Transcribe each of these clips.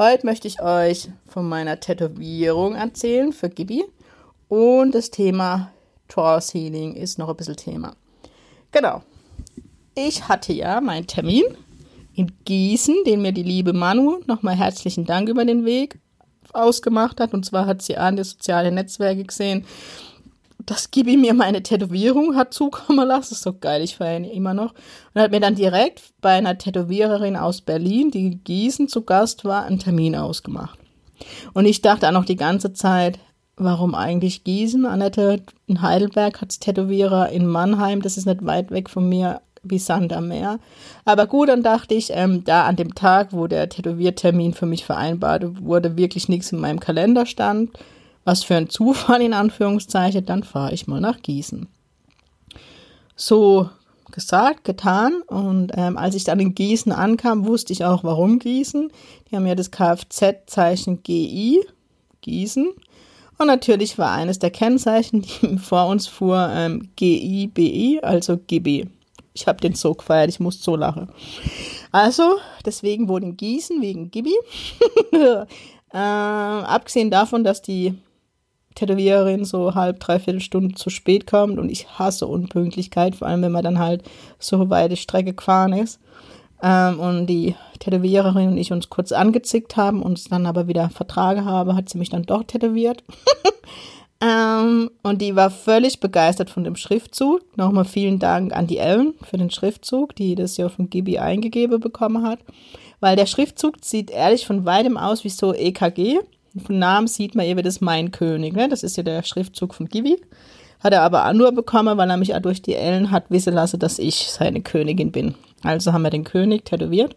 Heute möchte ich euch von meiner Tätowierung erzählen für Gibi und das Thema Trance Healing ist noch ein bisschen Thema. Genau. Ich hatte ja meinen Termin in Gießen, den mir die liebe Manu nochmal herzlichen Dank über den Weg ausgemacht hat. Und zwar hat sie an die sozialen Netzwerke gesehen, dass Gibi mir meine Tätowierung hat zukommen lassen. Das ist so geil, ich feiere ihn immer noch. Und hat mir dann direkt bei einer Tätowiererin aus Berlin, die in Gießen zu Gast war, einen Termin ausgemacht. Und ich dachte auch noch die ganze Zeit, warum eigentlich Gießen? Annette in Heidelberg hat Tätowierer in Mannheim, das ist nicht weit weg von mir, wie Sand am Meer. Aber gut, dann dachte ich, ähm, da an dem Tag, wo der Tätowiertermin für mich vereinbart wurde, wirklich nichts in meinem Kalender stand, was für ein Zufall in Anführungszeichen, dann fahre ich mal nach Gießen. So gesagt, getan. Und ähm, als ich dann in Gießen ankam, wusste ich auch, warum Gießen. Die haben ja das Kfz-Zeichen GI, Gießen. Und natürlich war eines der Kennzeichen, die vor uns fuhr, ähm, GIBI, also GB. Ich habe den so gefeiert, ich muss so lachen. Also, deswegen wurde in Gießen wegen Gibi. äh, abgesehen davon, dass die Tätowiererin so halb, dreiviertel Stunde zu spät kommt und ich hasse Unpünktlichkeit, vor allem wenn man dann halt so weite Strecke gefahren ist. Ähm, und die Tätowiererin und ich uns kurz angezickt haben, uns dann aber wieder vertragen habe, hat sie mich dann doch tätowiert. ähm, und die war völlig begeistert von dem Schriftzug. Nochmal vielen Dank an die Ellen für den Schriftzug, die das ja von Gibi eingegeben bekommen hat. Weil der Schriftzug sieht ehrlich von weitem aus wie so EKG. Von Namen sieht man eben das Mein König. Ne? Das ist ja der Schriftzug von Gibi. Hat er aber auch nur bekommen, weil er mich auch durch die Ellen hat wissen lassen, dass ich seine Königin bin. Also haben wir den König tätowiert.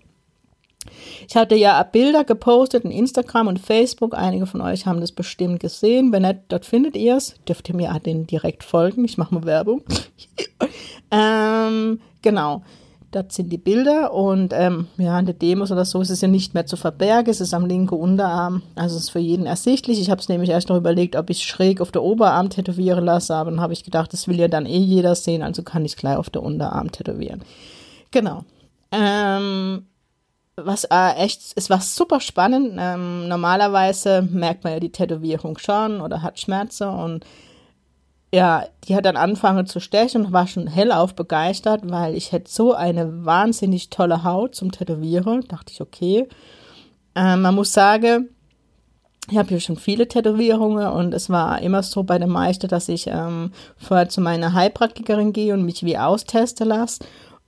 Ich hatte ja Bilder gepostet in Instagram und Facebook. Einige von euch haben das bestimmt gesehen. Wenn nicht, dort findet ihr es. Dürft ihr mir den direkt folgen. Ich mache mal Werbung. ähm, genau. Das sind die Bilder und ähm, ja, in der Demos oder so ist es ja nicht mehr zu verbergen. Es ist am linken Unterarm, also es ist für jeden ersichtlich. Ich habe es nämlich erst noch überlegt, ob ich schräg auf der Oberarm tätowieren lasse, aber dann habe ich gedacht, das will ja dann eh jeder sehen, also kann ich gleich auf der Unterarm tätowieren. Genau. Ähm, was äh, echt, es war super spannend. Ähm, normalerweise merkt man ja die Tätowierung schon oder hat Schmerzen und ja, die hat dann angefangen zu stechen und war schon hellauf begeistert, weil ich hätte so eine wahnsinnig tolle Haut zum Tätowieren. Dachte ich, okay. Äh, man muss sagen, ich habe hier schon viele Tätowierungen und es war immer so bei den meisten, dass ich ähm, vorher zu meiner Heilpraktikerin gehe und mich wie austesten lasse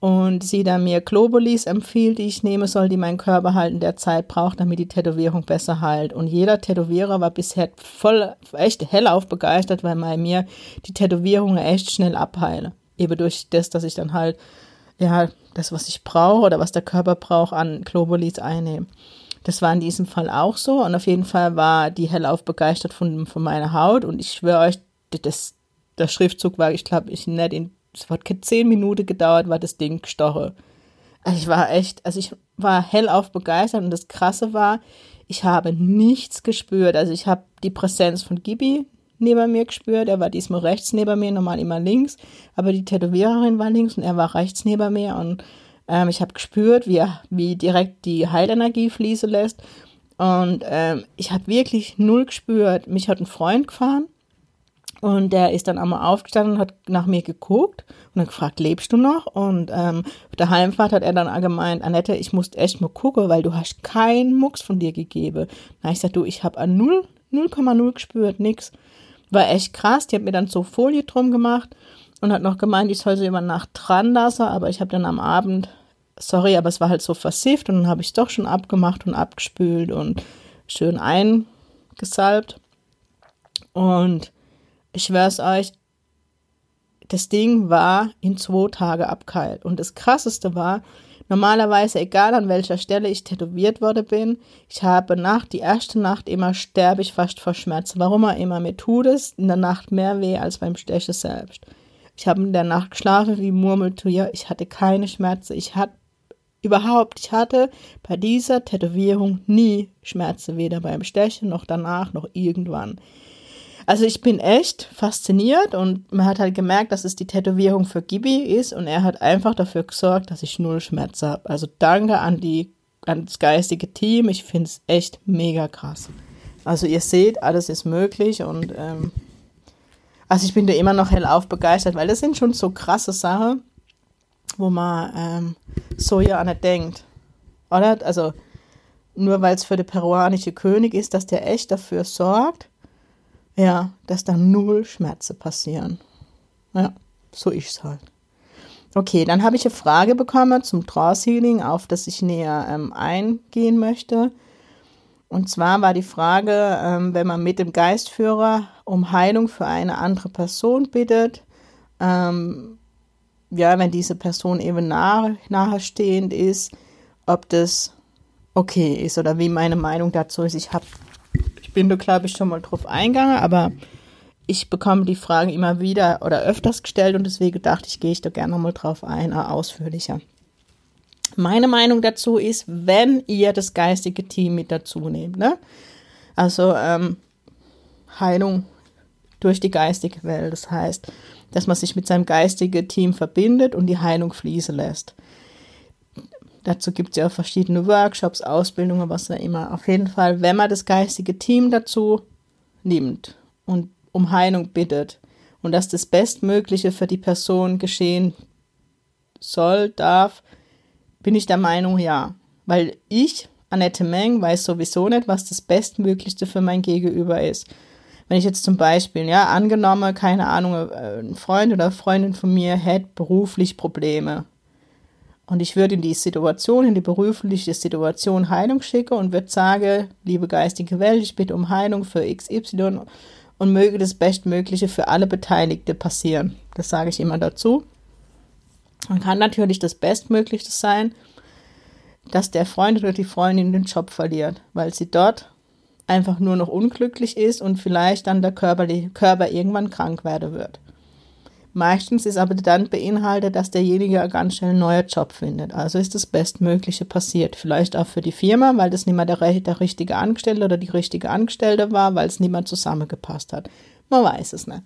und sie dann mir Globulis empfiehlt, die ich nehmen soll, die mein Körper halt in der Zeit braucht, damit die Tätowierung besser heilt. Und jeder Tätowierer war bisher voll, echt hellauf begeistert, weil bei mir die Tätowierungen echt schnell abheilen. Eben durch das, dass ich dann halt, ja, das, was ich brauche oder was der Körper braucht, an Globulis einnehme. Das war in diesem Fall auch so. Und auf jeden Fall war die hellauf begeistert von, von meiner Haut. Und ich schwöre euch, das, der Schriftzug war, ich glaube, ich nicht in es hat zehn Minuten gedauert, war das Ding gestochen. Also ich war echt, also ich war hellauf begeistert und das Krasse war, ich habe nichts gespürt. Also ich habe die Präsenz von Gibi neben mir gespürt. Er war diesmal rechts neben mir, normal immer links. Aber die Tätowiererin war links und er war rechts neben mir. Und ähm, ich habe gespürt, wie, wie direkt die Heilenergie fließen lässt. Und ähm, ich habe wirklich null gespürt. Mich hat ein Freund gefahren und der ist dann einmal aufgestanden und hat nach mir geguckt und dann gefragt, lebst du noch? Und ähm, auf der Heimfahrt hat er dann gemeint, Annette, ich muss echt mal gucken, weil du hast keinen Mucks von dir gegeben. Na, ich sag, du, ich habe an 0, 0,0 gespürt, nix. War echt krass. Die hat mir dann so Folie drum gemacht und hat noch gemeint, ich soll sie über Nacht dran lassen, aber ich habe dann am Abend, sorry, aber es war halt so versifft und dann habe ich es doch schon abgemacht und abgespült und schön eingesalbt. Und ich schwör's euch, das Ding war in zwei Tage abgeheilt. Und das Krasseste war, normalerweise, egal an welcher Stelle ich tätowiert worden bin, ich habe nach, die erste Nacht immer sterbe ich fast vor Schmerzen. Warum auch immer, mir tut es in der Nacht mehr weh als beim Stechen selbst. Ich habe in der Nacht geschlafen wie Murmeltier. Ich hatte keine Schmerzen. Ich hatte überhaupt, ich hatte bei dieser Tätowierung nie Schmerzen, weder beim Stechen noch danach noch irgendwann. Also ich bin echt fasziniert und man hat halt gemerkt, dass es die Tätowierung für Gibi ist und er hat einfach dafür gesorgt, dass ich null Schmerzen habe. Also danke an die an das geistige Team. Ich finde es echt mega krass. Also ihr seht, alles ist möglich und ähm, also ich bin da immer noch hellauf begeistert, weil das sind schon so krasse Sachen, wo man ähm, so ja nicht denkt. Oder? Also nur weil es für den peruanische König ist, dass der echt dafür sorgt, ja, dass da null Schmerzen passieren. Ja, so ist es halt. Okay, dann habe ich eine Frage bekommen zum Trance Healing, auf das ich näher ähm, eingehen möchte. Und zwar war die Frage, ähm, wenn man mit dem Geistführer um Heilung für eine andere Person bittet, ähm, ja, wenn diese Person eben nahe, nahestehend ist, ob das okay ist oder wie meine Meinung dazu ist. Ich habe bin da, glaube ich, schon mal drauf eingegangen, aber ich bekomme die Fragen immer wieder oder öfters gestellt und deswegen dachte ich, gehe ich da gerne mal drauf ein, ausführlicher. Meine Meinung dazu ist, wenn ihr das geistige Team mit dazu nehmt, ne? Also ähm, Heilung durch die geistige Welt. Das heißt, dass man sich mit seinem geistigen Team verbindet und die Heilung fließen lässt. Dazu gibt es ja auch verschiedene Workshops, Ausbildungen, was da immer. Auf jeden Fall, wenn man das geistige Team dazu nimmt und um Heilung bittet und dass das Bestmögliche für die Person geschehen soll, darf, bin ich der Meinung, ja. Weil ich, Annette Meng, weiß sowieso nicht, was das Bestmöglichste für mein Gegenüber ist. Wenn ich jetzt zum Beispiel, ja, angenommen, keine Ahnung, äh, ein Freund oder Freundin von mir hätte beruflich Probleme und ich würde in die Situation, in die berufliche Situation Heilung schicken und würde sagen, liebe geistige Welt, ich bitte um Heilung für XY und möge das Bestmögliche für alle Beteiligte passieren. Das sage ich immer dazu. Und kann natürlich das Bestmögliche sein, dass der Freund oder die Freundin den Job verliert, weil sie dort einfach nur noch unglücklich ist und vielleicht dann der Körper, der Körper irgendwann krank werden wird. Meistens ist aber dann beinhaltet, dass derjenige ganz schnell einen neuen Job findet. Also ist das Bestmögliche passiert. Vielleicht auch für die Firma, weil das nicht mehr der, der richtige Angestellte oder die richtige Angestellte war, weil es nicht mehr zusammengepasst hat. Man weiß es nicht.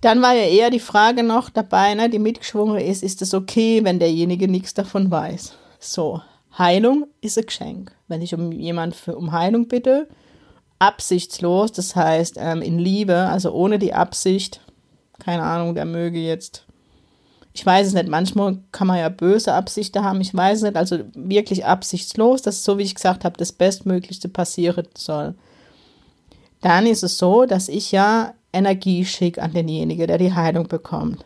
Dann war ja eher die Frage noch dabei, ne, die mitgeschwungen ist, ist es okay, wenn derjenige nichts davon weiß? So, Heilung ist ein Geschenk. Wenn ich um jemand für, um Heilung bitte, absichtslos, das heißt ähm, in Liebe, also ohne die Absicht, keine Ahnung, der möge jetzt. Ich weiß es nicht, manchmal kann man ja böse Absichten haben, ich weiß es nicht, also wirklich absichtslos, dass so wie ich gesagt habe, das Bestmöglichste passieren soll. Dann ist es so, dass ich ja Energie schicke an denjenigen, der die Heilung bekommt.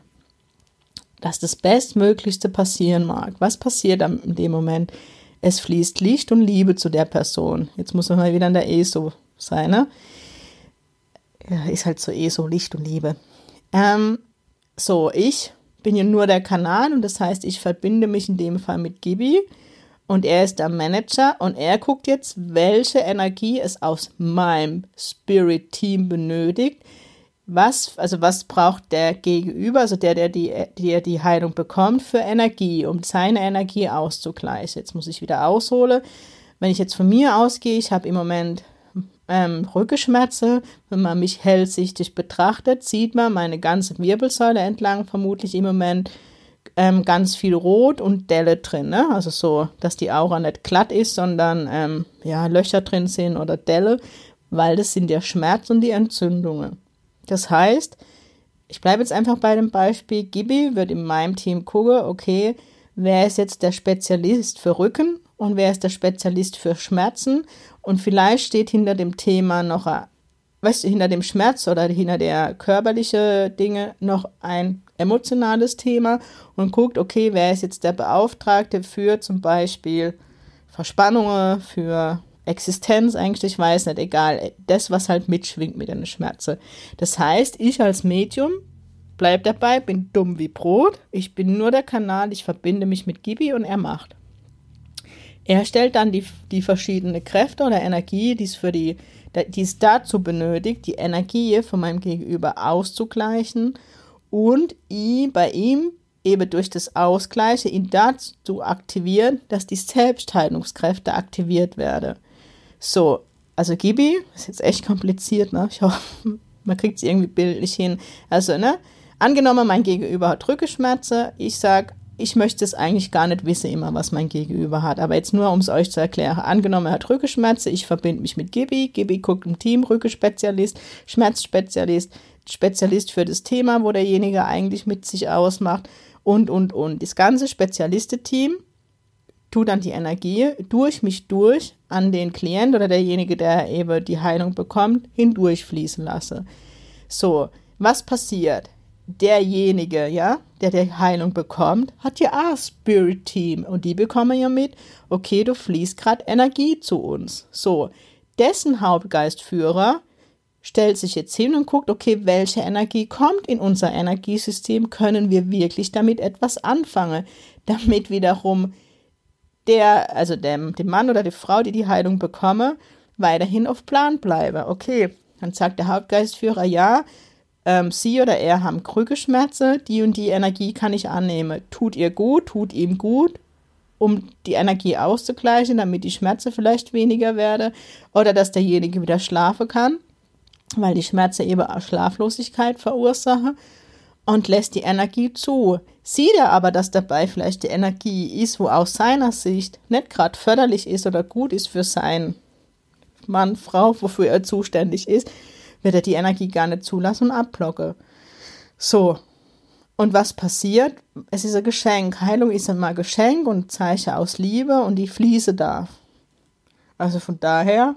Dass das Bestmöglichste passieren mag. Was passiert in dem Moment? Es fließt Licht und Liebe zu der Person. Jetzt muss man mal wieder an der ESO sein, ne? Ja, ist halt so ESO, Licht und Liebe. Ähm, so, ich bin ja nur der Kanal und das heißt, ich verbinde mich in dem Fall mit Gibi und er ist der Manager und er guckt jetzt, welche Energie es aus meinem Spirit Team benötigt. Was, also was braucht der Gegenüber, also der, der die, der die Heilung bekommt, für Energie, um seine Energie auszugleichen. Jetzt muss ich wieder ausholen. Wenn ich jetzt von mir ausgehe, ich habe im Moment ähm, Rückenschmerzen. Wenn man mich hellsichtig betrachtet, sieht man meine ganze Wirbelsäule entlang vermutlich im Moment ähm, ganz viel Rot und Delle drin. Ne? Also so, dass die Aura nicht glatt ist, sondern ähm, ja, Löcher drin sind oder Delle, weil das sind der Schmerz und die Entzündungen. Das heißt, ich bleibe jetzt einfach bei dem Beispiel, Gibi wird in meinem Team gucken, okay, wer ist jetzt der Spezialist für Rücken und wer ist der Spezialist für Schmerzen und vielleicht steht hinter dem Thema noch, weißt du, hinter dem Schmerz oder hinter der körperlichen Dinge noch ein emotionales Thema und guckt, okay, wer ist jetzt der Beauftragte für zum Beispiel Verspannungen, für Existenz eigentlich, ich weiß nicht, egal, das, was halt mitschwingt mit den Schmerzen. Das heißt, ich als Medium bleib dabei, bin dumm wie Brot. Ich bin nur der Kanal, ich verbinde mich mit Gibi und er macht. Er stellt dann die, die verschiedenen Kräfte oder Energie, die es für die, die es dazu benötigt, die Energie von meinem Gegenüber auszugleichen und ihn, bei ihm eben durch das Ausgleichen ihn dazu aktivieren, dass die Selbstheilungskräfte aktiviert werden. So, also Gibi, ist jetzt echt kompliziert, ne? Ich hoffe, man kriegt es irgendwie bildlich hin. Also, ne? Angenommen, mein Gegenüber hat Rückenschmerzen, ich sage, ich möchte es eigentlich gar nicht wissen, immer, was mein Gegenüber hat. Aber jetzt nur, um es euch zu erklären. Angenommen, er hat Rückenschmerzen, ich verbinde mich mit Gibi. Gibi guckt im Team, Rückenspezialist, Schmerzspezialist, Spezialist für das Thema, wo derjenige eigentlich mit sich ausmacht und, und, und. Das ganze Spezialistenteam tut dann die Energie durch mich durch an den Klient oder derjenige, der eben die Heilung bekommt, hindurchfließen lasse. So, was passiert? Derjenige, ja, der die Heilung bekommt, hat ja auch Spirit Team und die bekommen ja mit, okay, du fließt gerade Energie zu uns. So, dessen Hauptgeistführer stellt sich jetzt hin und guckt, okay, welche Energie kommt in unser Energiesystem, können wir wirklich damit etwas anfangen, damit wiederum der, also dem, dem Mann oder die Frau, die die Heilung bekomme, weiterhin auf Plan bleibe. Okay, dann sagt der Hauptgeistführer, ja, ähm, sie oder er haben Krügelschmerzen, die und die Energie kann ich annehmen. Tut ihr gut, tut ihm gut, um die Energie auszugleichen, damit die Schmerzen vielleicht weniger werden oder dass derjenige wieder schlafen kann weil die Schmerzen eben auch Schlaflosigkeit verursachen und lässt die Energie zu. Sieht er aber, dass dabei vielleicht die Energie ist, wo aus seiner Sicht nicht gerade förderlich ist oder gut ist für seinen Mann, Frau, wofür er zuständig ist, wird er die Energie gar nicht zulassen und abblocken. So. Und was passiert? Es ist ein Geschenk. Heilung ist einmal Geschenk und Zeichen aus Liebe und die fließen darf. Also von daher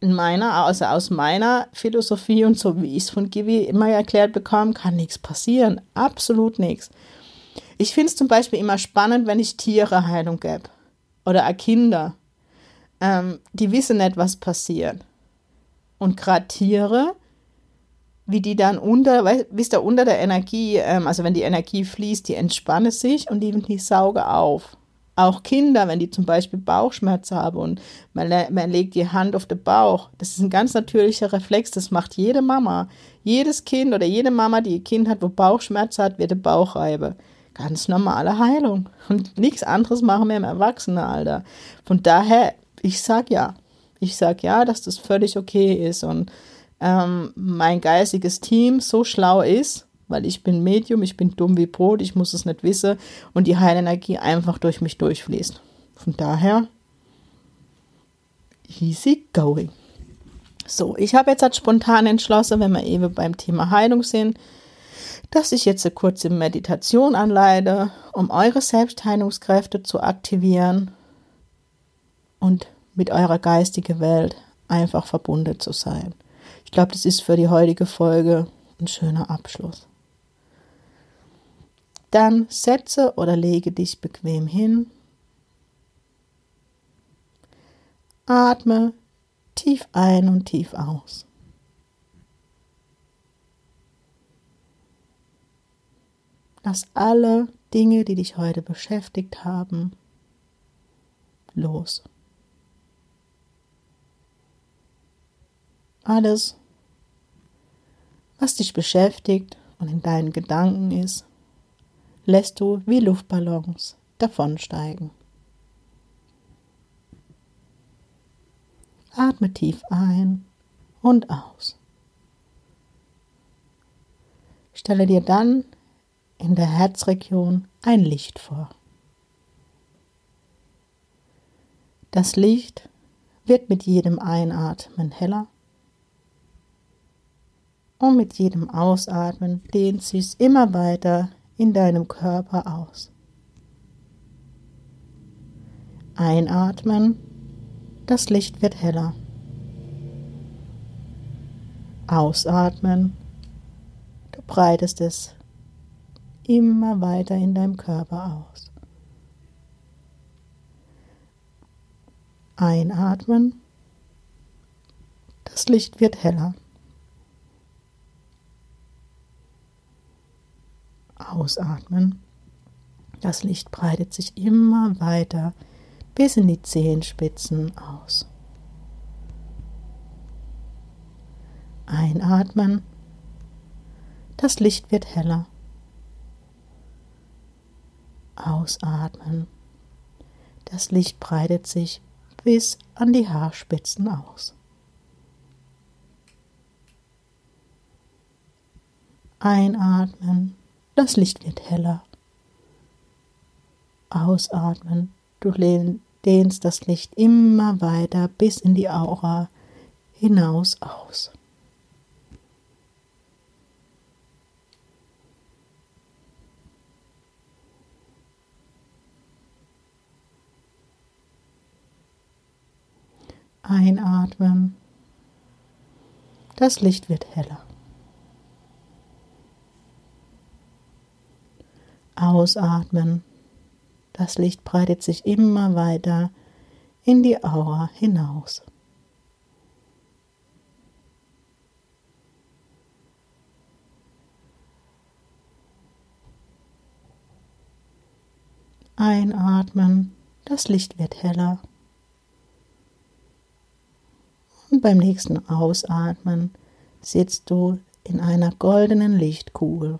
in meiner, also aus meiner Philosophie und so wie ich es von Givi immer erklärt bekomme, kann nichts passieren. Absolut nichts. Ich finde es zum Beispiel immer spannend, wenn ich Tiere Heilung gebe. Oder Kinder. Ähm, die wissen nicht, was passiert. Und gerade Tiere, wie die dann unter, wisst ihr, unter der Energie, ähm, also wenn die Energie fließt, die entspannen sich und die, die saugen auf. Auch Kinder, wenn die zum Beispiel Bauchschmerzen haben und man, man legt die Hand auf den Bauch, das ist ein ganz natürlicher Reflex, das macht jede Mama. Jedes Kind oder jede Mama, die ein Kind hat, wo Bauchschmerzen hat, wird der Bauch reiben. Ganz normale Heilung. Und nichts anderes machen wir im Erwachsenenalter. Von daher, ich sag ja. Ich sag ja, dass das völlig okay ist. Und ähm, mein geistiges Team so schlau ist, weil ich bin Medium, ich bin dumm wie Brot, ich muss es nicht wissen und die Heilenergie einfach durch mich durchfließt. Von daher, easy going. So, ich habe jetzt halt spontan entschlossen, wenn wir eben beim Thema Heilung sind, dass ich jetzt eine kurze Meditation anleite, um eure Selbstheilungskräfte zu aktivieren und mit eurer geistigen Welt einfach verbunden zu sein. Ich glaube, das ist für die heutige Folge ein schöner Abschluss. Dann setze oder lege dich bequem hin. Atme tief ein und tief aus. Lass alle Dinge, die dich heute beschäftigt haben, los. Alles, was dich beschäftigt und in deinen Gedanken ist, lässt du wie Luftballons davonsteigen. Atme tief ein und aus. Stelle dir dann in der Herzregion ein Licht vor. Das Licht wird mit jedem Einatmen heller und mit jedem Ausatmen dehnt sich immer weiter in deinem Körper aus. Einatmen, das Licht wird heller. Ausatmen, du breitest es immer weiter in deinem Körper aus. Einatmen, das Licht wird heller. Ausatmen. Das Licht breitet sich immer weiter bis in die Zehenspitzen aus. Einatmen. Das Licht wird heller. Ausatmen. Das Licht breitet sich bis an die Haarspitzen aus. Einatmen. Das Licht wird heller. Ausatmen. Du dehnst das Licht immer weiter bis in die Aura hinaus aus. Einatmen. Das Licht wird heller. Ausatmen. Das Licht breitet sich immer weiter in die Aura hinaus. Einatmen, das Licht wird heller. Und beim nächsten Ausatmen sitzt du in einer goldenen Lichtkugel.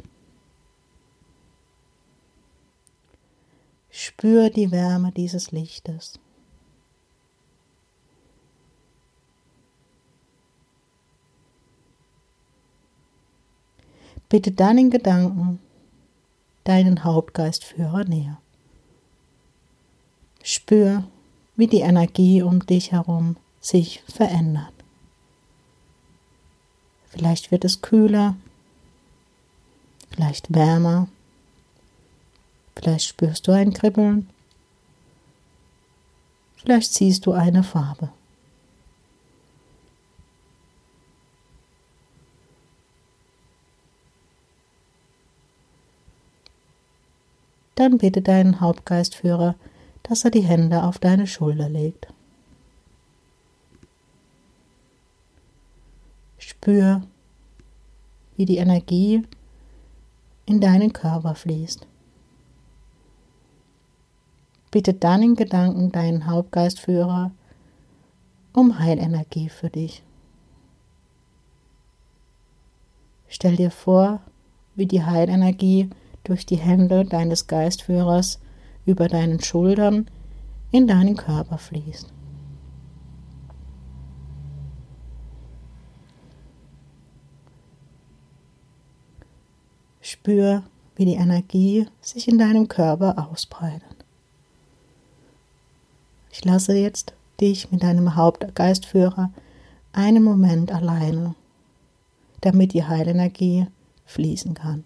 Spür die Wärme dieses Lichtes. Bitte dann in Gedanken deinen Hauptgeistführer näher. Spür, wie die Energie um dich herum sich verändert. Vielleicht wird es kühler, vielleicht wärmer, vielleicht spürst du ein Kribbeln, vielleicht siehst du eine Farbe. Dann bitte deinen Hauptgeistführer, dass er die Hände auf deine Schulter legt. Spür, wie die Energie in deinen Körper fließt. Bitte dann in Gedanken deinen Hauptgeistführer um Heilenergie für dich. Stell dir vor, wie die Heilenergie durch die Hände deines Geistführers über deinen Schultern in deinen Körper fließt. Spür, wie die Energie sich in deinem Körper ausbreitet. Ich lasse jetzt dich mit deinem Hauptgeistführer einen Moment alleine, damit die Heilenergie fließen kann.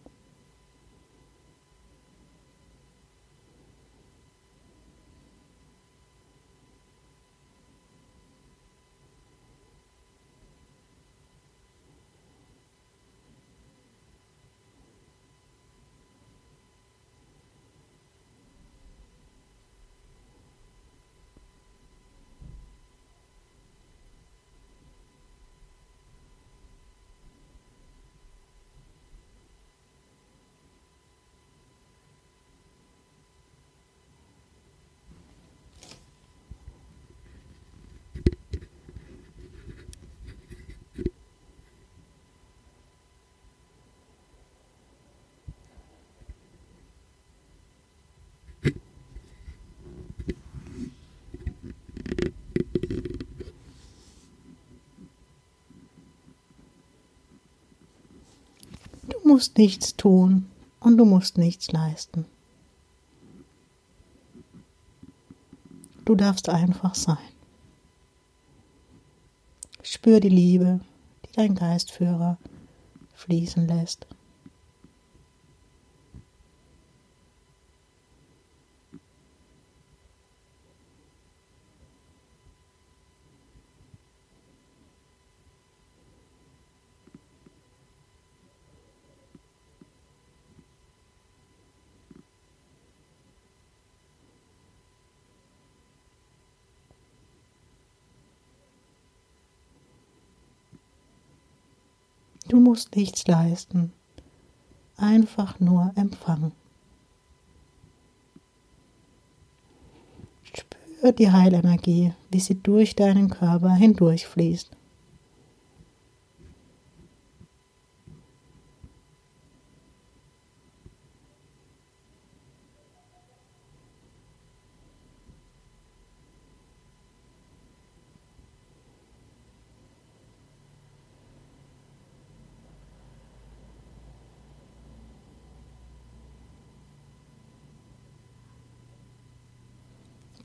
Musst nichts tun und du musst nichts leisten. Du darfst einfach sein. Spür die Liebe, die dein Geistführer fließen lässt. Du musst nichts leisten. einfach nur empfangen. Spür die Heilenergie, wie sie durch deinen Körper hindurchfließt.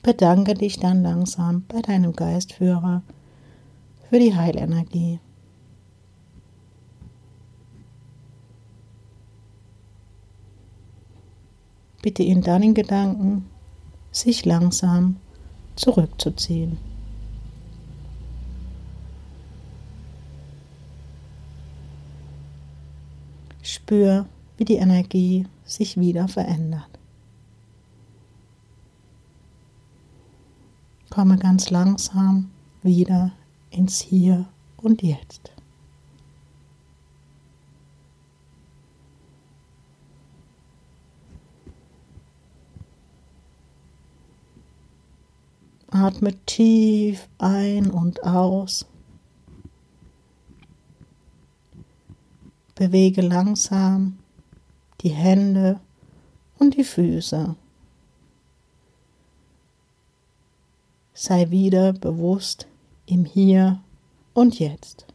Bedanke dich dann langsam bei deinem Geistführer für die Heilenergie. Bitte ihn dann in Gedanken, sich langsam zurückzuziehen. Spür, wie die Energie sich wieder verändert. Komme ganz langsam wieder ins Hier und Jetzt. Atme tief ein und aus. Bewege langsam die Hände und die Füße. Sei wieder bewusst im Hier und Jetzt.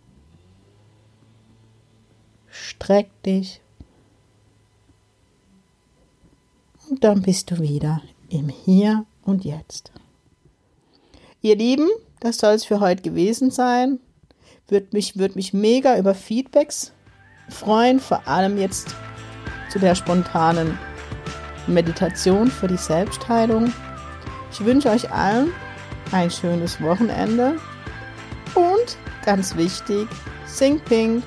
Streck dich und dann bist du wieder im Hier und Jetzt. Ihr Lieben, das soll es für heute gewesen sein. Würde mich, würd mich mega über Feedbacks freuen, vor allem jetzt zu der spontanen Meditation für die Selbstheilung. Ich wünsche euch allen ein schönes Wochenende. Und ganz wichtig, Sing Pink